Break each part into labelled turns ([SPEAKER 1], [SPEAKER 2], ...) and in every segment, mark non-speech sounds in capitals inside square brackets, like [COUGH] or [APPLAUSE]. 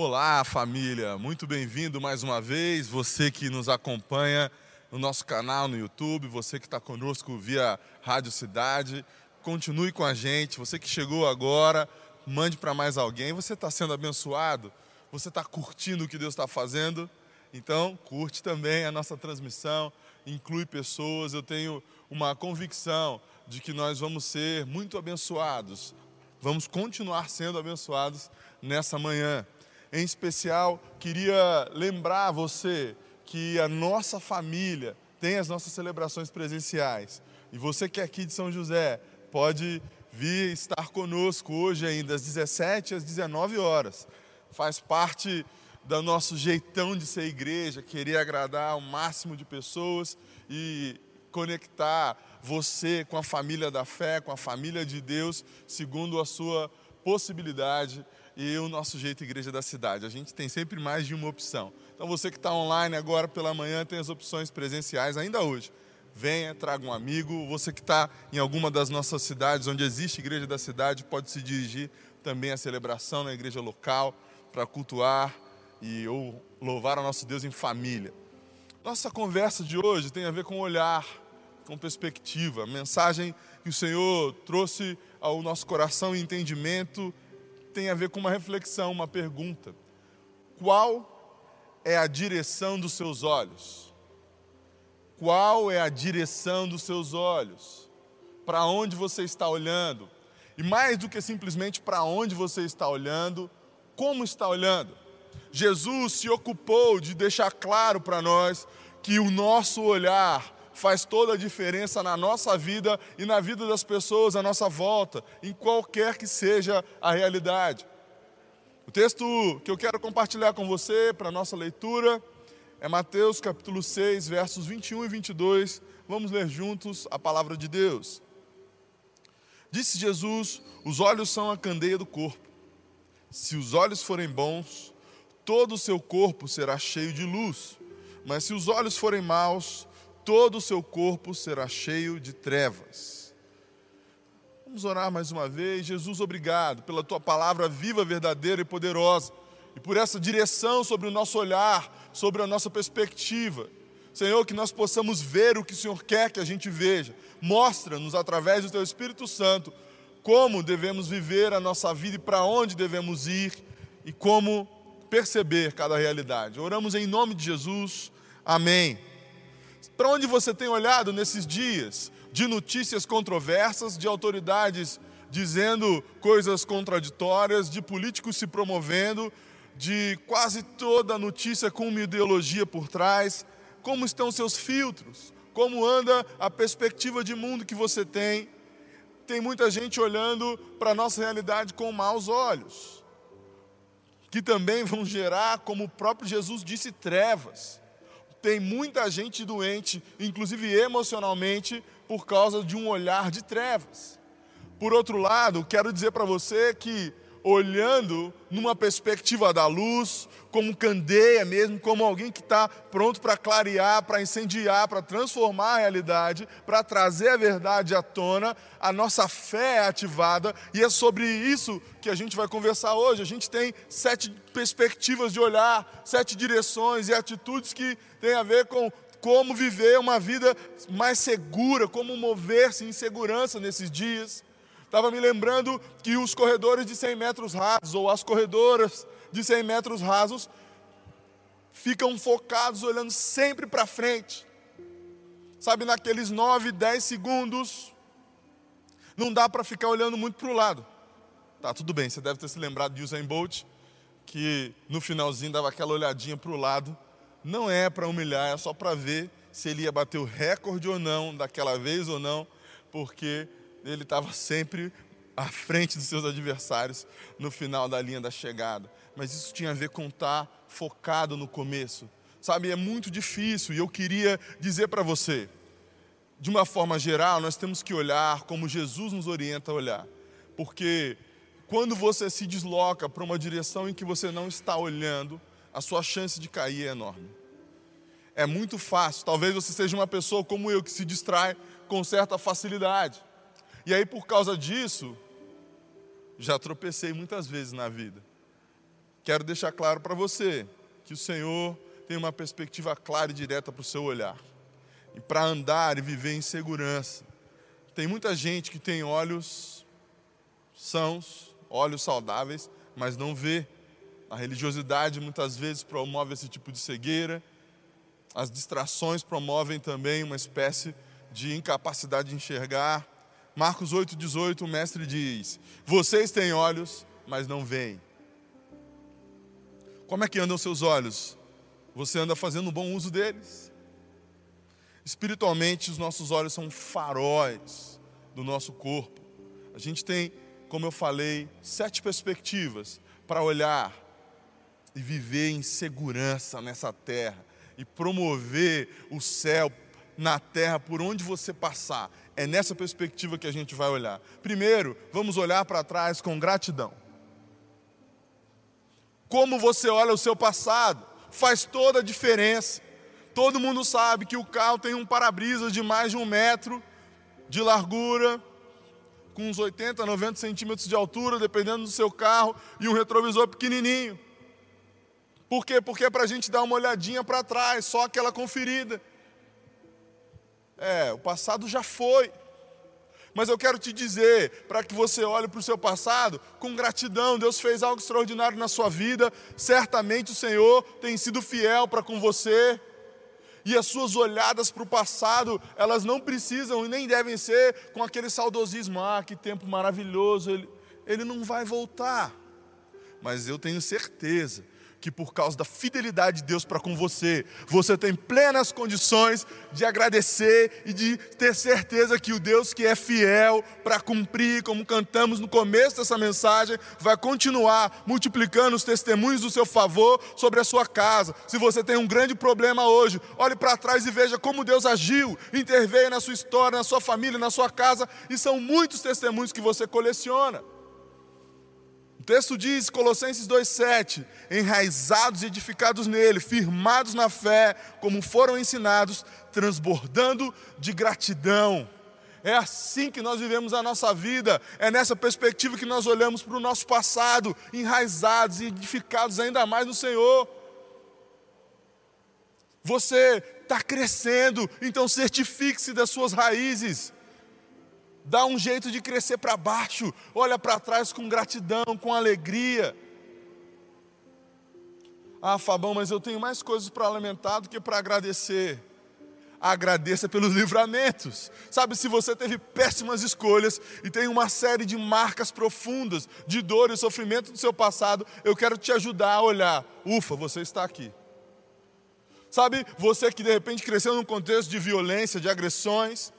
[SPEAKER 1] Olá, família, muito bem-vindo mais uma vez. Você que nos acompanha no nosso canal no YouTube, você que está conosco via Rádio Cidade, continue com a gente. Você que chegou agora, mande para mais alguém. Você está sendo abençoado? Você está curtindo o que Deus está fazendo? Então, curte também a nossa transmissão, inclui pessoas. Eu tenho uma convicção de que nós vamos ser muito abençoados. Vamos continuar sendo abençoados nessa manhã. Em especial, queria lembrar você que a nossa família tem as nossas celebrações presenciais. E você que é aqui de São José, pode vir estar conosco hoje ainda, às 17 às 19 horas. Faz parte do nosso jeitão de ser igreja, querer agradar o máximo de pessoas e conectar você com a família da fé, com a família de Deus, segundo a sua possibilidade e o nosso jeito igreja da cidade. A gente tem sempre mais de uma opção. Então você que está online agora pela manhã tem as opções presenciais ainda hoje. Venha, traga um amigo. Você que está em alguma das nossas cidades, onde existe igreja da cidade, pode se dirigir também à celebração na igreja local para cultuar e ou louvar o nosso Deus em família. Nossa conversa de hoje tem a ver com olhar, com perspectiva. Mensagem que o Senhor trouxe ao nosso coração e entendimento tem a ver com uma reflexão, uma pergunta. Qual é a direção dos seus olhos? Qual é a direção dos seus olhos? Para onde você está olhando? E mais do que simplesmente para onde você está olhando, como está olhando? Jesus se ocupou de deixar claro para nós que o nosso olhar faz toda a diferença na nossa vida e na vida das pessoas à nossa volta, em qualquer que seja a realidade. O texto que eu quero compartilhar com você para a nossa leitura é Mateus capítulo 6, versos 21 e 22. Vamos ler juntos a palavra de Deus. Disse Jesus: Os olhos são a candeia do corpo. Se os olhos forem bons, todo o seu corpo será cheio de luz. Mas se os olhos forem maus, todo o seu corpo será cheio de trevas. Vamos orar mais uma vez. Jesus, obrigado pela tua palavra viva, verdadeira e poderosa, e por essa direção sobre o nosso olhar, sobre a nossa perspectiva. Senhor, que nós possamos ver o que o Senhor quer que a gente veja. Mostra-nos através do teu Espírito Santo como devemos viver a nossa vida e para onde devemos ir e como perceber cada realidade. Oramos em nome de Jesus. Amém. Para onde você tem olhado nesses dias de notícias controversas, de autoridades dizendo coisas contraditórias, de políticos se promovendo, de quase toda notícia com uma ideologia por trás? Como estão seus filtros? Como anda a perspectiva de mundo que você tem? Tem muita gente olhando para a nossa realidade com maus olhos, que também vão gerar, como o próprio Jesus disse, trevas tem muita gente doente, inclusive emocionalmente, por causa de um olhar de trevas. Por outro lado, quero dizer para você que olhando numa perspectiva da luz, como candeia mesmo, como alguém que está pronto para clarear, para incendiar, para transformar a realidade, para trazer a verdade à tona, a nossa fé é ativada e é sobre isso que a gente vai conversar hoje. A gente tem sete perspectivas de olhar, sete direções e atitudes que têm a ver com como viver uma vida mais segura, como mover-se em segurança nesses dias. Estava me lembrando que os corredores de 100 metros rasos, ou as corredoras de 100 metros rasos, ficam focados olhando sempre para frente. Sabe, naqueles 9, 10 segundos, não dá para ficar olhando muito para o lado. Tá, tudo bem, você deve ter se lembrado de Usain Bolt, que no finalzinho dava aquela olhadinha para o lado. Não é para humilhar, é só para ver se ele ia bater o recorde ou não, daquela vez ou não, porque ele estava sempre à frente dos seus adversários no final da linha da chegada. Mas isso tinha a ver com estar tá focado no começo. Sabe, é muito difícil e eu queria dizer para você, de uma forma geral, nós temos que olhar como Jesus nos orienta a olhar. Porque quando você se desloca para uma direção em que você não está olhando, a sua chance de cair é enorme. É muito fácil. Talvez você seja uma pessoa como eu que se distrai com certa facilidade. E aí, por causa disso, já tropecei muitas vezes na vida. quero deixar claro para você que o Senhor tem uma perspectiva clara e direta para o seu olhar. E para andar e viver em segurança. Tem muita gente que tem olhos sãos, olhos saudáveis, mas não vê. A religiosidade muitas vezes promove esse tipo de cegueira. As distrações promovem também uma espécie de incapacidade de enxergar. Marcos 8,18, o mestre diz: Vocês têm olhos, mas não veem. Como é que andam seus olhos? Você anda fazendo um bom uso deles? Espiritualmente, os nossos olhos são faróis do nosso corpo. A gente tem, como eu falei, sete perspectivas para olhar e viver em segurança nessa terra e promover o céu na terra por onde você passar. É nessa perspectiva que a gente vai olhar. Primeiro, vamos olhar para trás com gratidão. Como você olha o seu passado faz toda a diferença. Todo mundo sabe que o carro tem um para-brisa de mais de um metro de largura, com uns 80, 90 centímetros de altura, dependendo do seu carro, e um retrovisor pequenininho. Por quê? Porque é para a gente dar uma olhadinha para trás, só aquela conferida. É, o passado já foi. Mas eu quero te dizer, para que você olhe para o seu passado com gratidão, Deus fez algo extraordinário na sua vida, certamente o Senhor tem sido fiel para com você. E as suas olhadas para o passado, elas não precisam e nem devem ser com aquele saudosismo, ah, que tempo maravilhoso, ele, ele não vai voltar. Mas eu tenho certeza que por causa da fidelidade de Deus para com você, você tem plenas condições de agradecer e de ter certeza que o Deus que é fiel para cumprir, como cantamos no começo dessa mensagem, vai continuar multiplicando os testemunhos do seu favor sobre a sua casa. Se você tem um grande problema hoje, olhe para trás e veja como Deus agiu, interveio na sua história, na sua família, na sua casa, e são muitos testemunhos que você coleciona texto diz, Colossenses 2,7: enraizados e edificados nele, firmados na fé, como foram ensinados, transbordando de gratidão. É assim que nós vivemos a nossa vida, é nessa perspectiva que nós olhamos para o nosso passado, enraizados e edificados ainda mais no Senhor. Você está crescendo, então certifique-se das suas raízes dá um jeito de crescer para baixo, olha para trás com gratidão, com alegria. Ah, Fabão, mas eu tenho mais coisas para lamentar do que para agradecer. Agradeça pelos [LAUGHS] livramentos. Sabe, se você teve péssimas escolhas e tem uma série de marcas profundas de dor e sofrimento do seu passado, eu quero te ajudar a olhar. Ufa, você está aqui. Sabe, você que de repente cresceu num contexto de violência, de agressões,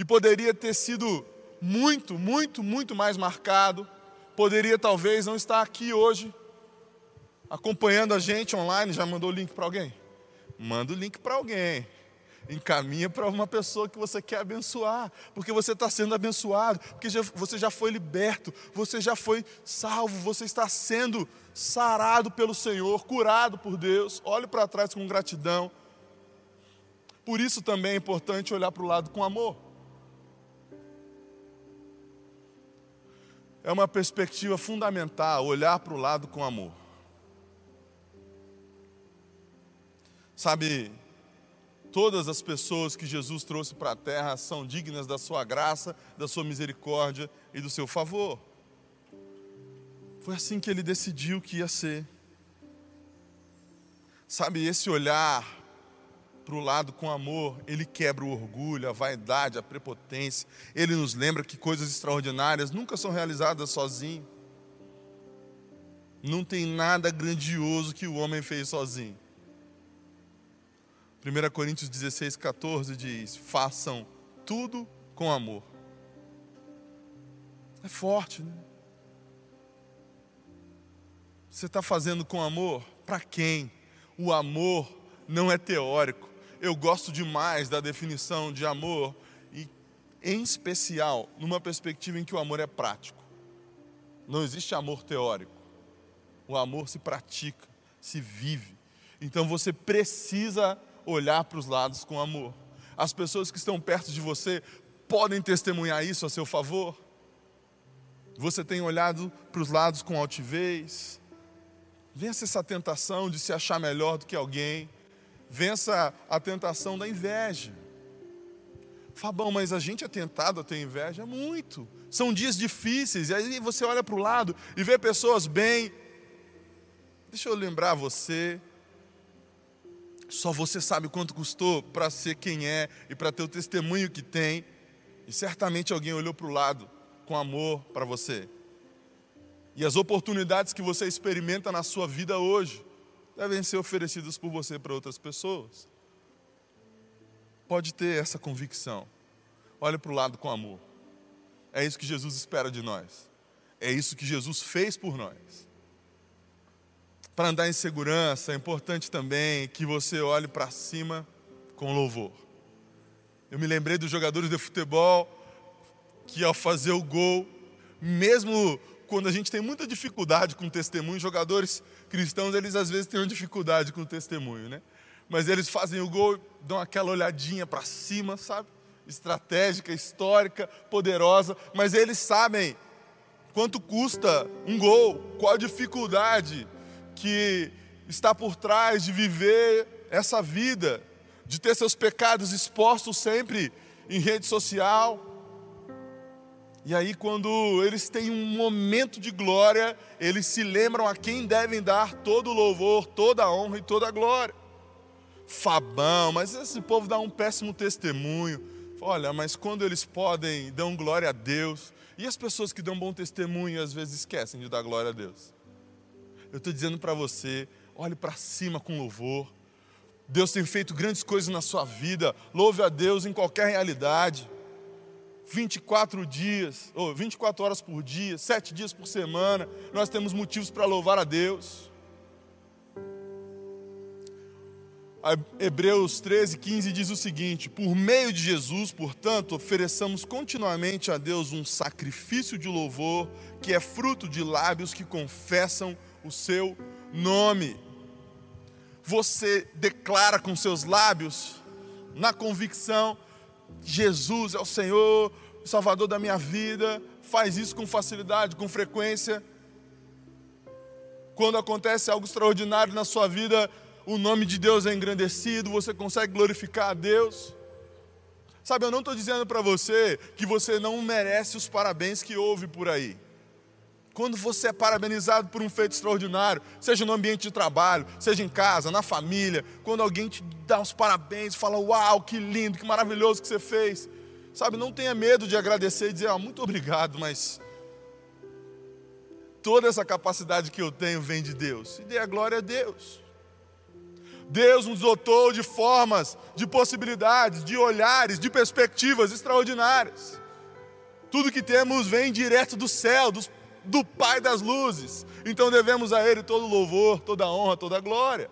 [SPEAKER 1] e poderia ter sido muito, muito, muito mais marcado, poderia talvez não estar aqui hoje, acompanhando a gente online. Já mandou o link para alguém? Manda o link para alguém. Encaminha para uma pessoa que você quer abençoar, porque você está sendo abençoado, porque você já foi liberto, você já foi salvo, você está sendo sarado pelo Senhor, curado por Deus. Olhe para trás com gratidão. Por isso também é importante olhar para o lado com amor. É uma perspectiva fundamental olhar para o lado com amor. Sabe, todas as pessoas que Jesus trouxe para a terra são dignas da sua graça, da sua misericórdia e do seu favor. Foi assim que ele decidiu que ia ser. Sabe, esse olhar para o lado com amor, ele quebra o orgulho, a vaidade, a prepotência. Ele nos lembra que coisas extraordinárias nunca são realizadas sozinho. Não tem nada grandioso que o homem fez sozinho. 1 Coríntios 16, 14 diz: façam tudo com amor. É forte, né? Você está fazendo com amor? Para quem? O amor não é teórico eu gosto demais da definição de amor, e em especial numa perspectiva em que o amor é prático. Não existe amor teórico. O amor se pratica, se vive. Então você precisa olhar para os lados com amor. As pessoas que estão perto de você podem testemunhar isso a seu favor. Você tem olhado para os lados com altivez, Vença essa tentação de se achar melhor do que alguém. Vença a tentação da inveja. Fabão, mas a gente é tentado a ter inveja? Muito. São dias difíceis, e aí você olha para o lado e vê pessoas bem. Deixa eu lembrar você. Só você sabe quanto custou para ser quem é e para ter o testemunho que tem. E certamente alguém olhou para o lado com amor para você. E as oportunidades que você experimenta na sua vida hoje devem ser oferecidas por você para outras pessoas. Pode ter essa convicção. Olhe para o lado com amor. É isso que Jesus espera de nós. É isso que Jesus fez por nós. Para andar em segurança, é importante também que você olhe para cima com louvor. Eu me lembrei dos jogadores de futebol que, ao fazer o gol, mesmo quando a gente tem muita dificuldade com testemunho, jogadores cristãos, eles às vezes têm uma dificuldade com testemunho, né? Mas eles fazem o gol, dão aquela olhadinha para cima, sabe? Estratégica, histórica, poderosa, mas eles sabem quanto custa um gol, qual a dificuldade que está por trás de viver essa vida, de ter seus pecados expostos sempre em rede social, e aí, quando eles têm um momento de glória, eles se lembram a quem devem dar todo o louvor, toda a honra e toda a glória. Fabão, mas esse povo dá um péssimo testemunho. Olha, mas quando eles podem, dão glória a Deus. E as pessoas que dão bom testemunho às vezes esquecem de dar glória a Deus. Eu estou dizendo para você, olhe para cima com louvor. Deus tem feito grandes coisas na sua vida. Louve a Deus em qualquer realidade. 24 dias, ou 24 horas por dia, 7 dias por semana, nós temos motivos para louvar a Deus. Hebreus 13, 15 diz o seguinte: Por meio de Jesus, portanto, ofereçamos continuamente a Deus um sacrifício de louvor, que é fruto de lábios que confessam o seu nome. Você declara com seus lábios, na convicção, Jesus é o Senhor, o Salvador da minha vida, faz isso com facilidade, com frequência. Quando acontece algo extraordinário na sua vida, o nome de Deus é engrandecido, você consegue glorificar a Deus. Sabe, eu não estou dizendo para você que você não merece os parabéns que houve por aí. Quando você é parabenizado por um feito extraordinário, seja no ambiente de trabalho, seja em casa, na família, quando alguém te dá os parabéns, fala: Uau, que lindo, que maravilhoso que você fez. Sabe, não tenha medo de agradecer e dizer: ah, Muito obrigado, mas toda essa capacidade que eu tenho vem de Deus. E dê a glória a Deus. Deus nos dotou de formas, de possibilidades, de olhares, de perspectivas extraordinárias. Tudo que temos vem direto do céu, dos do Pai das luzes. Então devemos a Ele todo louvor, toda honra, toda glória.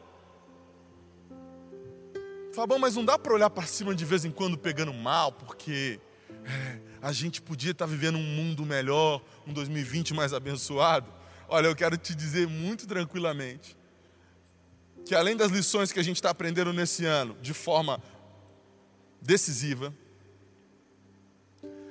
[SPEAKER 1] Fabão, mas não dá para olhar para cima de vez em quando pegando mal, porque é, a gente podia estar tá vivendo um mundo melhor, um 2020 mais abençoado. Olha, eu quero te dizer muito tranquilamente que além das lições que a gente está aprendendo nesse ano de forma decisiva,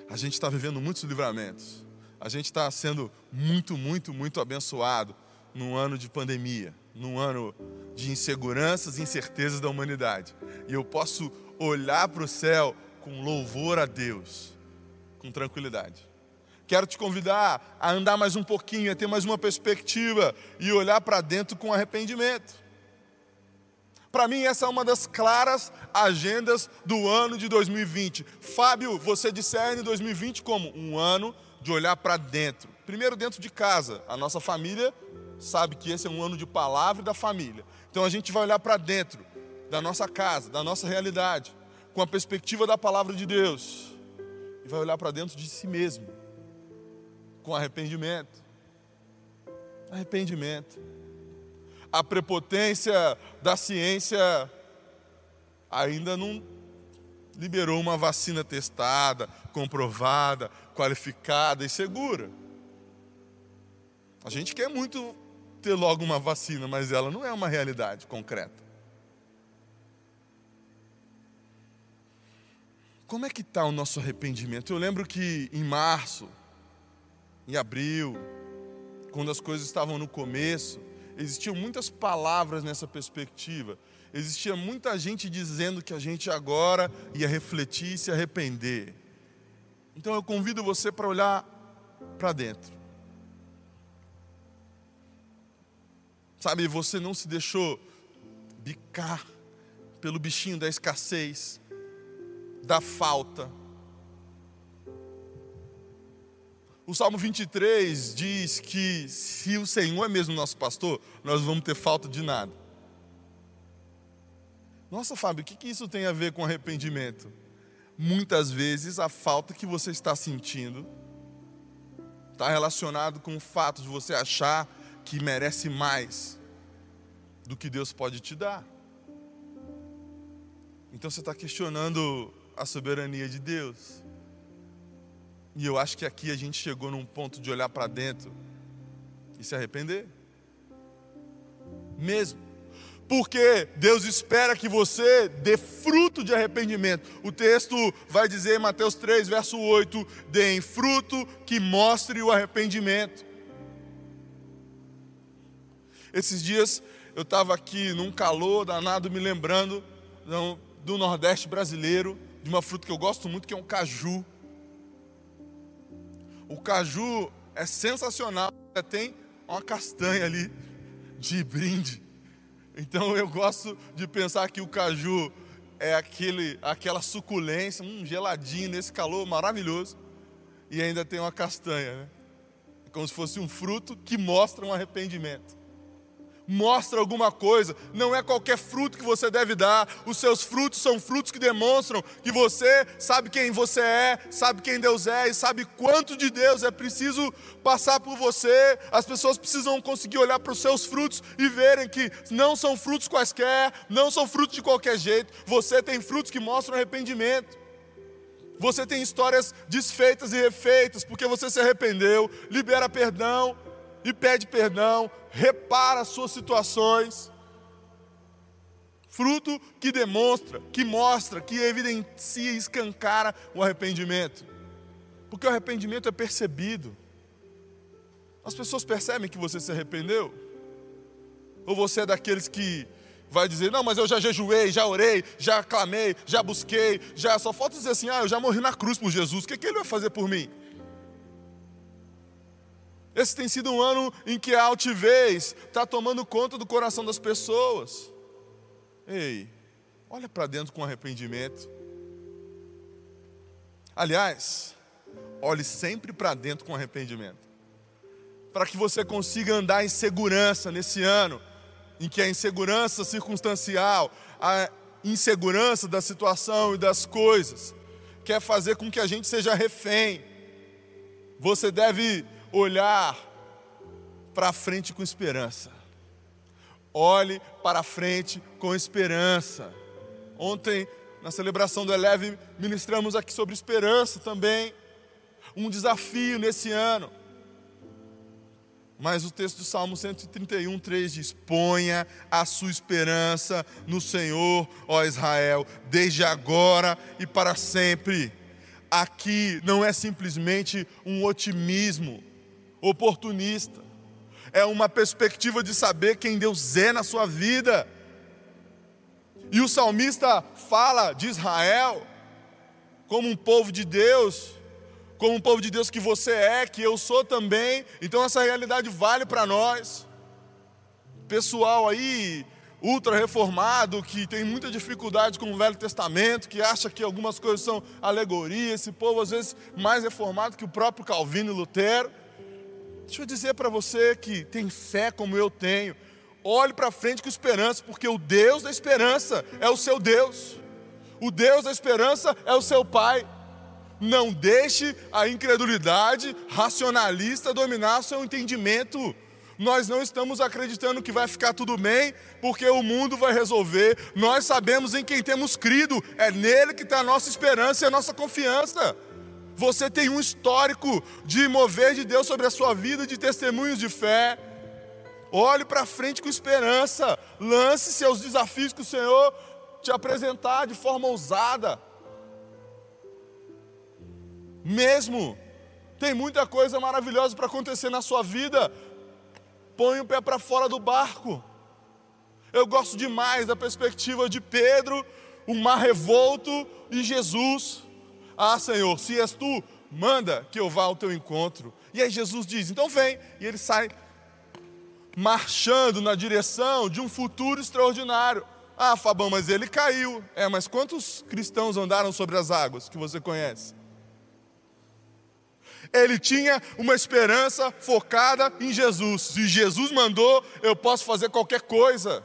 [SPEAKER 1] a gente está vivendo muitos livramentos a gente está sendo muito, muito, muito abençoado num ano de pandemia, num ano de inseguranças e incertezas da humanidade. E eu posso olhar para o céu com louvor a Deus, com tranquilidade. Quero te convidar a andar mais um pouquinho, a ter mais uma perspectiva e olhar para dentro com arrependimento. Para mim, essa é uma das claras agendas do ano de 2020. Fábio, você discerne 2020 como um ano de olhar para dentro. Primeiro, dentro de casa. A nossa família sabe que esse é um ano de palavra da família. Então a gente vai olhar para dentro da nossa casa, da nossa realidade, com a perspectiva da palavra de Deus. E vai olhar para dentro de si mesmo, com arrependimento. Arrependimento. A prepotência da ciência ainda não liberou uma vacina testada, comprovada, qualificada e segura. A gente quer muito ter logo uma vacina, mas ela não é uma realidade concreta. Como é que está o nosso arrependimento? Eu lembro que em março, em abril, quando as coisas estavam no começo, existiam muitas palavras nessa perspectiva. Existia muita gente dizendo que a gente agora ia refletir e se arrepender. Então eu convido você para olhar para dentro. Sabe, você não se deixou bicar pelo bichinho da escassez, da falta. O Salmo 23 diz que se o Senhor é mesmo nosso pastor, nós vamos ter falta de nada. Nossa, Fábio, o que, que isso tem a ver com arrependimento? Muitas vezes a falta que você está sentindo está relacionado com o fato de você achar que merece mais do que Deus pode te dar. Então você está questionando a soberania de Deus. E eu acho que aqui a gente chegou num ponto de olhar para dentro e se arrepender. Mesmo. Porque Deus espera que você dê fruto de arrependimento. O texto vai dizer em Mateus 3, verso 8: deem fruto que mostre o arrependimento. Esses dias eu estava aqui num calor danado, me lembrando do Nordeste brasileiro, de uma fruta que eu gosto muito, que é um caju. O caju é sensacional, tem uma castanha ali de brinde. Então eu gosto de pensar que o caju é aquele, aquela suculência, um geladinho nesse calor maravilhoso, e ainda tem uma castanha, né? É como se fosse um fruto que mostra um arrependimento mostra alguma coisa, não é qualquer fruto que você deve dar. Os seus frutos são frutos que demonstram que você sabe quem você é, sabe quem Deus é e sabe quanto de Deus é preciso passar por você. As pessoas precisam conseguir olhar para os seus frutos e verem que não são frutos quaisquer, não são frutos de qualquer jeito. Você tem frutos que mostram arrependimento. Você tem histórias desfeitas e refeitas porque você se arrependeu, libera perdão e pede perdão, repara as suas situações. Fruto que demonstra, que mostra, que evidencia e escancara o arrependimento. Porque o arrependimento é percebido. As pessoas percebem que você se arrependeu? Ou você é daqueles que vai dizer: Não, mas eu já jejuei, já orei, já clamei, já busquei, já só falta dizer assim: Ah, eu já morri na cruz por Jesus, o que, que ele vai fazer por mim? Esse tem sido um ano em que a altivez está tomando conta do coração das pessoas. Ei, olha para dentro com arrependimento. Aliás, olhe sempre para dentro com arrependimento. Para que você consiga andar em segurança nesse ano, em que a insegurança circunstancial, a insegurança da situação e das coisas, quer fazer com que a gente seja refém. Você deve olhar para frente com esperança. Olhe para frente com esperança. Ontem, na celebração do Eleve, ministramos aqui sobre esperança também. Um desafio nesse ano. Mas o texto do Salmo 131, 3 diz: Ponha a sua esperança no Senhor, ó Israel, desde agora e para sempre. Aqui não é simplesmente um otimismo, oportunista. É uma perspectiva de saber quem Deus é na sua vida. E o salmista fala de Israel como um povo de Deus, como um povo de Deus que você é, que eu sou também. Então essa realidade vale para nós. Pessoal aí ultra reformado que tem muita dificuldade com o Velho Testamento, que acha que algumas coisas são alegoria, esse povo às vezes mais reformado que o próprio Calvino e Lutero. Deixa eu dizer para você que tem fé como eu tenho, olhe para frente com esperança, porque o Deus da esperança é o seu Deus, o Deus da esperança é o seu Pai. Não deixe a incredulidade racionalista dominar seu entendimento. Nós não estamos acreditando que vai ficar tudo bem, porque o mundo vai resolver. Nós sabemos em quem temos crido, é nele que está a nossa esperança e a nossa confiança. Você tem um histórico de mover de Deus sobre a sua vida, de testemunhos de fé. Olhe para frente com esperança. Lance-se aos desafios que o Senhor te apresentar de forma ousada. Mesmo, tem muita coisa maravilhosa para acontecer na sua vida. põe o pé para fora do barco. Eu gosto demais da perspectiva de Pedro, o mar revolto e Jesus. Ah, Senhor, se és tu, manda que eu vá ao teu encontro. E aí Jesus diz: então vem. E ele sai marchando na direção de um futuro extraordinário. Ah, Fabão, mas ele caiu. É, mas quantos cristãos andaram sobre as águas que você conhece? Ele tinha uma esperança focada em Jesus. Se Jesus mandou, eu posso fazer qualquer coisa.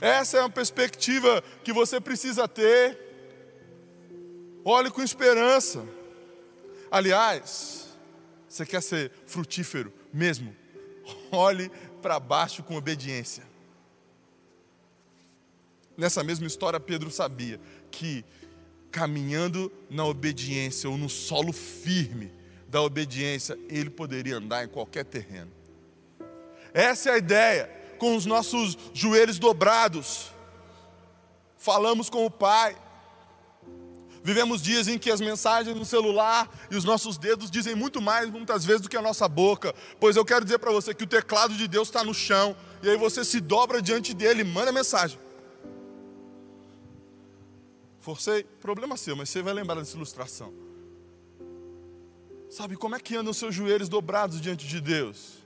[SPEAKER 1] Essa é uma perspectiva que você precisa ter. Olhe com esperança. Aliás, você quer ser frutífero mesmo? Olhe para baixo com obediência. Nessa mesma história, Pedro sabia que caminhando na obediência ou no solo firme da obediência, ele poderia andar em qualquer terreno. Essa é a ideia, com os nossos joelhos dobrados, falamos com o Pai. Vivemos dias em que as mensagens no celular e os nossos dedos dizem muito mais, muitas vezes, do que a nossa boca. Pois eu quero dizer para você que o teclado de Deus está no chão, e aí você se dobra diante dele e manda mensagem. Forcei, problema seu, mas você vai lembrar dessa ilustração. Sabe como é que andam seus joelhos dobrados diante de Deus?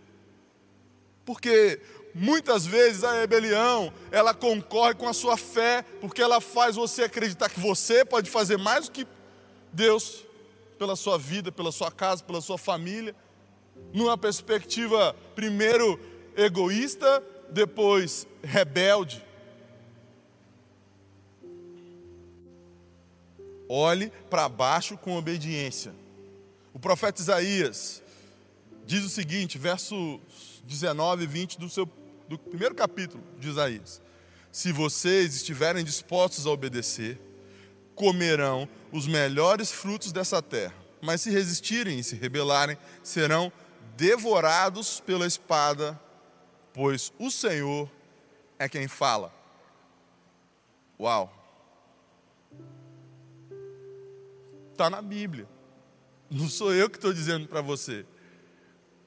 [SPEAKER 1] Porque muitas vezes a rebelião, ela concorre com a sua fé, porque ela faz você acreditar que você pode fazer mais do que Deus pela sua vida, pela sua casa, pela sua família, numa perspectiva primeiro egoísta, depois rebelde. olhe para baixo com obediência. O profeta Isaías diz o seguinte, versos 19 e 20 do, seu, do primeiro capítulo de Isaías: Se vocês estiverem dispostos a obedecer, comerão os melhores frutos dessa terra, mas se resistirem e se rebelarem, serão devorados pela espada, pois o Senhor é quem fala. Uau! Está na Bíblia. Não sou eu que estou dizendo para você.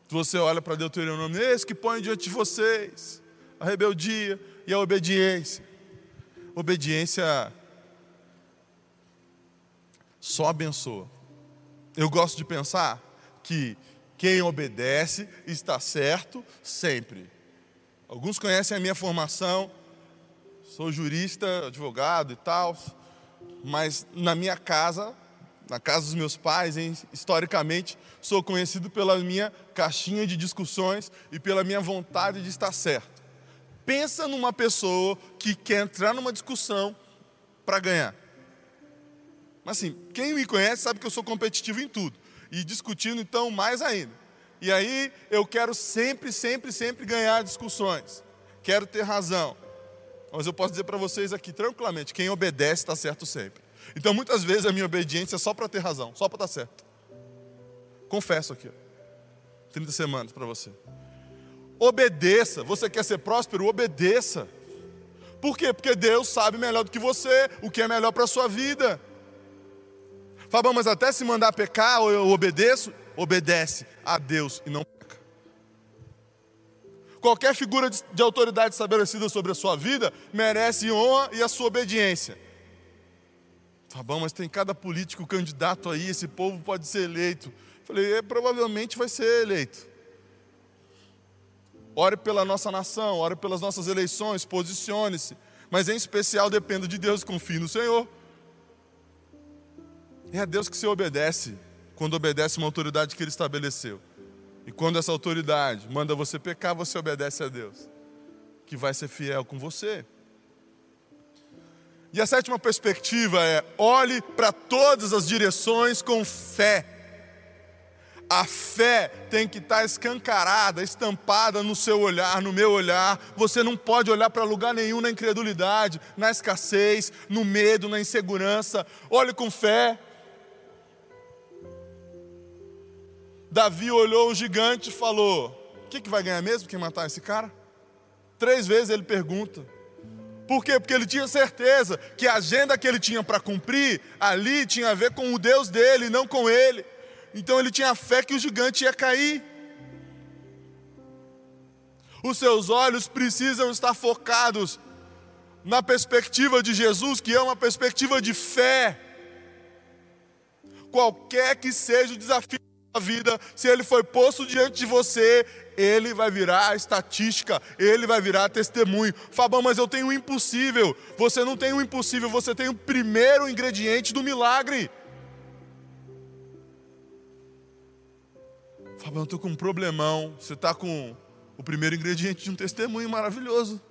[SPEAKER 1] Você olha para Deuteronômio, esse que põe diante de vocês a rebeldia e a obediência. Obediência só abençoa. Eu gosto de pensar que quem obedece está certo sempre. Alguns conhecem a minha formação, sou jurista, advogado e tal, mas na minha casa na casa dos meus pais, hein, historicamente, sou conhecido pela minha caixinha de discussões e pela minha vontade de estar certo. Pensa numa pessoa que quer entrar numa discussão para ganhar. Mas assim, quem me conhece sabe que eu sou competitivo em tudo. E discutindo, então, mais ainda. E aí eu quero sempre, sempre, sempre ganhar discussões. Quero ter razão. Mas eu posso dizer para vocês aqui tranquilamente: quem obedece está certo sempre. Então muitas vezes a minha obediência é só para ter razão, só para estar certo. Confesso aqui. 30 semanas para você. Obedeça. Você quer ser próspero? Obedeça. Por quê? Porque Deus sabe melhor do que você o que é melhor para a sua vida. Fabão, mas até se mandar pecar, eu obedeço? Obedece a Deus e não peca. Qualquer figura de autoridade estabelecida sobre a sua vida merece honra e a sua obediência. Tá bom, mas tem cada político candidato aí, esse povo pode ser eleito. Falei, é, provavelmente vai ser eleito. Ore pela nossa nação, ore pelas nossas eleições, posicione-se. Mas em especial dependa de Deus, confie no Senhor. É a Deus que se obedece quando obedece uma autoridade que Ele estabeleceu. E quando essa autoridade manda você pecar, você obedece a Deus, que vai ser fiel com você. E a sétima perspectiva é: olhe para todas as direções com fé. A fé tem que estar escancarada, estampada no seu olhar, no meu olhar. Você não pode olhar para lugar nenhum na incredulidade, na escassez, no medo, na insegurança. Olhe com fé. Davi olhou o gigante e falou: O que, que vai ganhar mesmo quem matar esse cara? Três vezes ele pergunta. Por quê? Porque ele tinha certeza que a agenda que ele tinha para cumprir ali tinha a ver com o Deus dele, não com ele. Então ele tinha fé que o gigante ia cair. Os seus olhos precisam estar focados na perspectiva de Jesus, que é uma perspectiva de fé. Qualquer que seja o desafio da vida, se ele foi posto diante de você, ele vai virar estatística, ele vai virar testemunho. Fabão, mas eu tenho o impossível. Você não tem o impossível, você tem o primeiro ingrediente do milagre. Fabão, eu estou com um problemão. Você está com o primeiro ingrediente de um testemunho maravilhoso.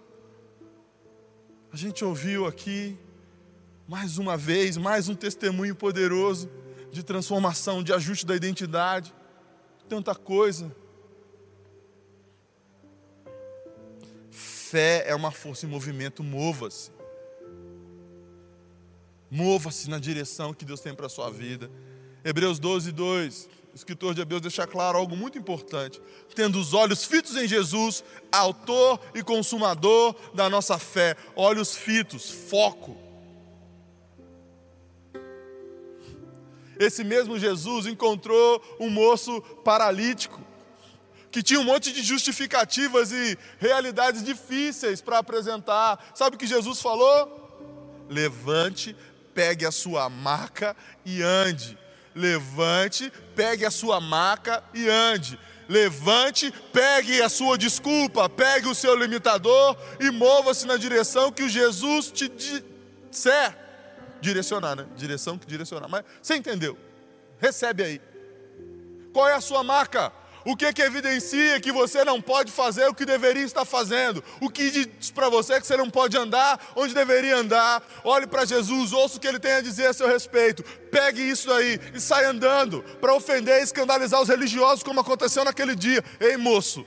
[SPEAKER 1] A gente ouviu aqui, mais uma vez, mais um testemunho poderoso de transformação, de ajuste da identidade. Tanta coisa. Fé é uma força em movimento, mova-se. Mova-se na direção que Deus tem para a sua vida. Hebreus 12, 2. O escritor de Hebreus deixa claro algo muito importante. Tendo os olhos fitos em Jesus, autor e consumador da nossa fé. Olhos fitos, foco. Esse mesmo Jesus encontrou um moço paralítico que tinha um monte de justificativas e realidades difíceis para apresentar. Sabe o que Jesus falou? Levante, pegue a sua maca e ande. Levante, pegue a sua maca e ande. Levante, pegue a sua desculpa, pegue o seu limitador e mova-se na direção que o Jesus te disser. Direcionar, né? Direção que direcionar. Mas você entendeu? Recebe aí. Qual é a sua marca? O que, que evidencia que você não pode fazer o que deveria estar fazendo? O que diz para você que você não pode andar onde deveria andar? Olhe para Jesus, ouça o que ele tem a dizer a seu respeito. Pegue isso aí e sai andando para ofender e escandalizar os religiosos, como aconteceu naquele dia. Ei, moço,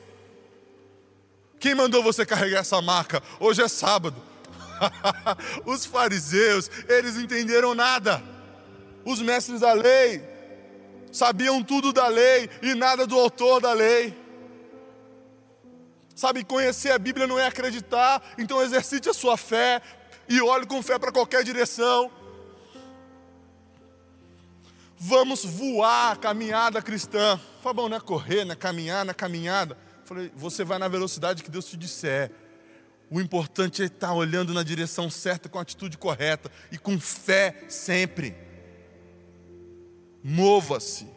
[SPEAKER 1] quem mandou você carregar essa marca? Hoje é sábado. [LAUGHS] os fariseus, eles entenderam nada. Os mestres da lei, sabiam tudo da lei e nada do autor da lei. Sabe, conhecer a Bíblia não é acreditar, então exercite a sua fé e olhe com fé para qualquer direção. Vamos voar a caminhada cristã. Fabão, não é correr, não é caminhar, não é caminhada. Falei, você vai na velocidade que Deus te disser. O importante é estar olhando na direção certa, com a atitude correta e com fé sempre. Mova-se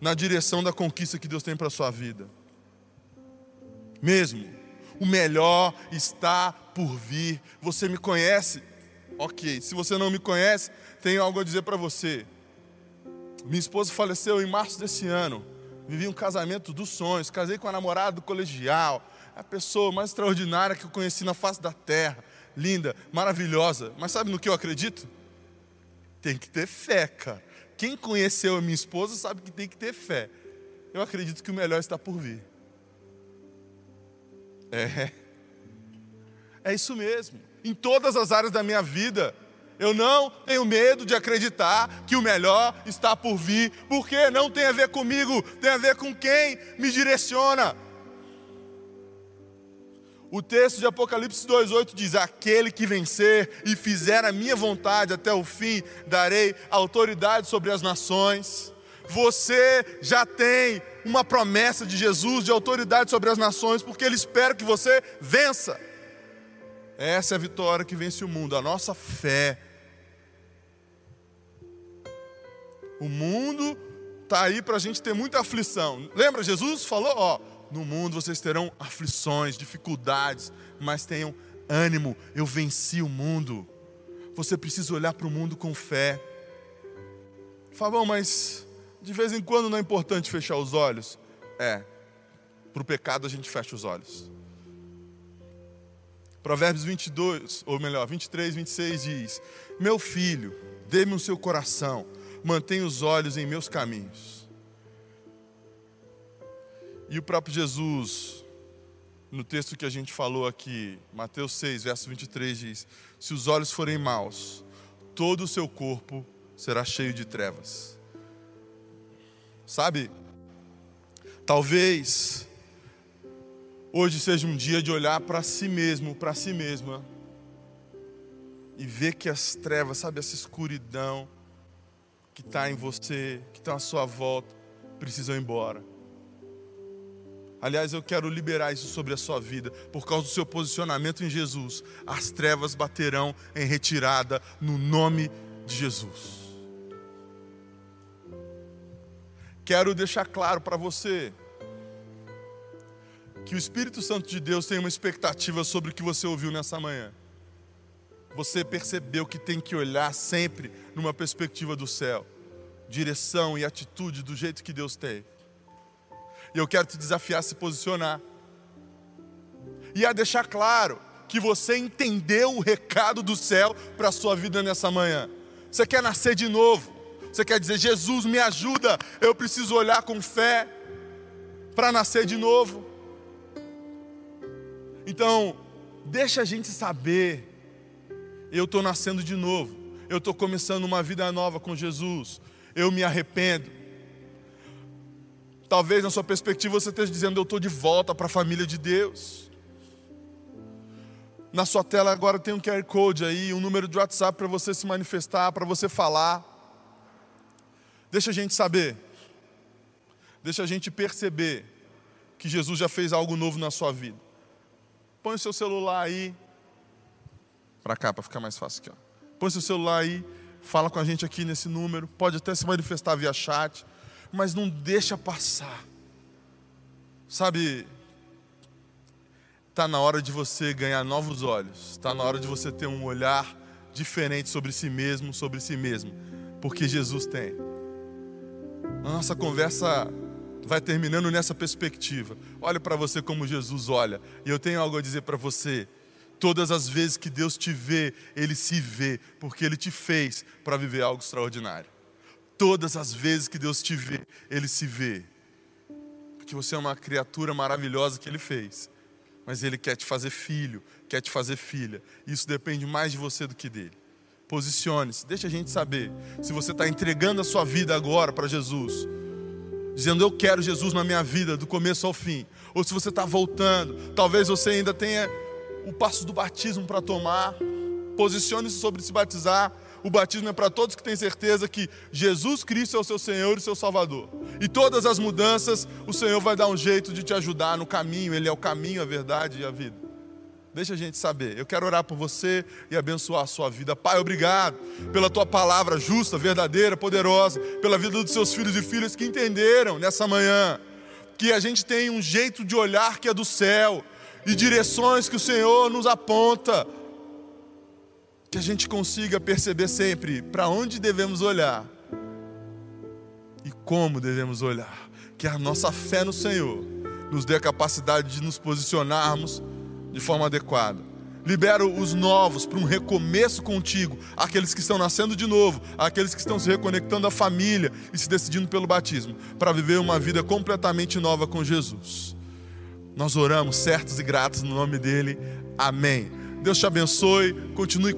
[SPEAKER 1] na direção da conquista que Deus tem para a sua vida. Mesmo, o melhor está por vir. Você me conhece? Ok. Se você não me conhece, tenho algo a dizer para você. Minha esposa faleceu em março desse ano. Vivi um casamento dos sonhos. Casei com a namorada do colegial. A pessoa mais extraordinária que eu conheci na face da terra. Linda, maravilhosa. Mas sabe no que eu acredito? Tem que ter fé, cara. Quem conheceu a minha esposa sabe que tem que ter fé. Eu acredito que o melhor está por vir. É. É isso mesmo. Em todas as áreas da minha vida, eu não tenho medo de acreditar que o melhor está por vir, porque não tem a ver comigo, tem a ver com quem me direciona. O texto de Apocalipse 2,8 diz: Aquele que vencer e fizer a minha vontade até o fim, darei autoridade sobre as nações. Você já tem uma promessa de Jesus de autoridade sobre as nações, porque Ele espera que você vença. Essa é a vitória que vence o mundo, a nossa fé. O mundo está aí para a gente ter muita aflição. Lembra, Jesus falou: Ó no mundo vocês terão aflições, dificuldades, mas tenham ânimo, eu venci o mundo. Você precisa olhar para o mundo com fé. Fabão, mas de vez em quando não é importante fechar os olhos? É, para o pecado a gente fecha os olhos. Provérbios 22, ou melhor, 23, 26 diz: Meu filho, dê-me o seu coração, mantenha os olhos em meus caminhos e o próprio Jesus, no texto que a gente falou aqui, Mateus 6, verso 23, diz: Se os olhos forem maus, todo o seu corpo será cheio de trevas. Sabe, talvez hoje seja um dia de olhar para si mesmo, para si mesma, e ver que as trevas, sabe, essa escuridão que está em você, que está à sua volta, precisam ir embora Aliás, eu quero liberar isso sobre a sua vida, por causa do seu posicionamento em Jesus. As trevas baterão em retirada no nome de Jesus. Quero deixar claro para você que o Espírito Santo de Deus tem uma expectativa sobre o que você ouviu nessa manhã. Você percebeu que tem que olhar sempre numa perspectiva do céu, direção e atitude do jeito que Deus tem. E eu quero te desafiar a se posicionar. E a deixar claro que você entendeu o recado do céu para a sua vida nessa manhã. Você quer nascer de novo. Você quer dizer, Jesus, me ajuda. Eu preciso olhar com fé para nascer de novo. Então, deixa a gente saber. Eu estou nascendo de novo. Eu estou começando uma vida nova com Jesus. Eu me arrependo. Talvez na sua perspectiva você esteja dizendo: Eu estou de volta para a família de Deus. Na sua tela agora tem um QR Code aí, um número de WhatsApp para você se manifestar, para você falar. Deixa a gente saber, deixa a gente perceber que Jesus já fez algo novo na sua vida. Põe o seu celular aí, para cá, para ficar mais fácil aqui. Ó. Põe o seu celular aí, fala com a gente aqui nesse número, pode até se manifestar via chat mas não deixa passar. Sabe, está na hora de você ganhar novos olhos, está na hora de você ter um olhar diferente sobre si mesmo, sobre si mesmo, porque Jesus tem. A nossa conversa vai terminando nessa perspectiva. Olhe para você como Jesus olha, e eu tenho algo a dizer para você. Todas as vezes que Deus te vê, Ele se vê, porque Ele te fez para viver algo extraordinário. Todas as vezes que Deus te vê, Ele se vê. Porque você é uma criatura maravilhosa que Ele fez. Mas Ele quer te fazer filho, quer te fazer filha. Isso depende mais de você do que dele. Posicione-se, deixa a gente saber. Se você está entregando a sua vida agora para Jesus, dizendo eu quero Jesus na minha vida, do começo ao fim. Ou se você está voltando, talvez você ainda tenha o passo do batismo para tomar. Posicione-se sobre se batizar o batismo é para todos que têm certeza que Jesus Cristo é o seu Senhor e seu Salvador. E todas as mudanças, o Senhor vai dar um jeito de te ajudar no caminho, Ele é o caminho, a verdade e a vida. Deixa a gente saber. Eu quero orar por você e abençoar a sua vida. Pai, obrigado pela tua palavra justa, verdadeira, poderosa, pela vida dos seus filhos e filhas que entenderam nessa manhã que a gente tem um jeito de olhar que é do céu e direções que o Senhor nos aponta que a gente consiga perceber sempre para onde devemos olhar e como devemos olhar. Que a nossa fé no Senhor nos dê a capacidade de nos posicionarmos de forma adequada. Libero os novos para um recomeço contigo, aqueles que estão nascendo de novo, aqueles que estão se reconectando à família e se decidindo pelo batismo, para viver uma vida completamente nova com Jesus. Nós oramos certos e gratos no nome dele. Amém. Deus te abençoe, continue com a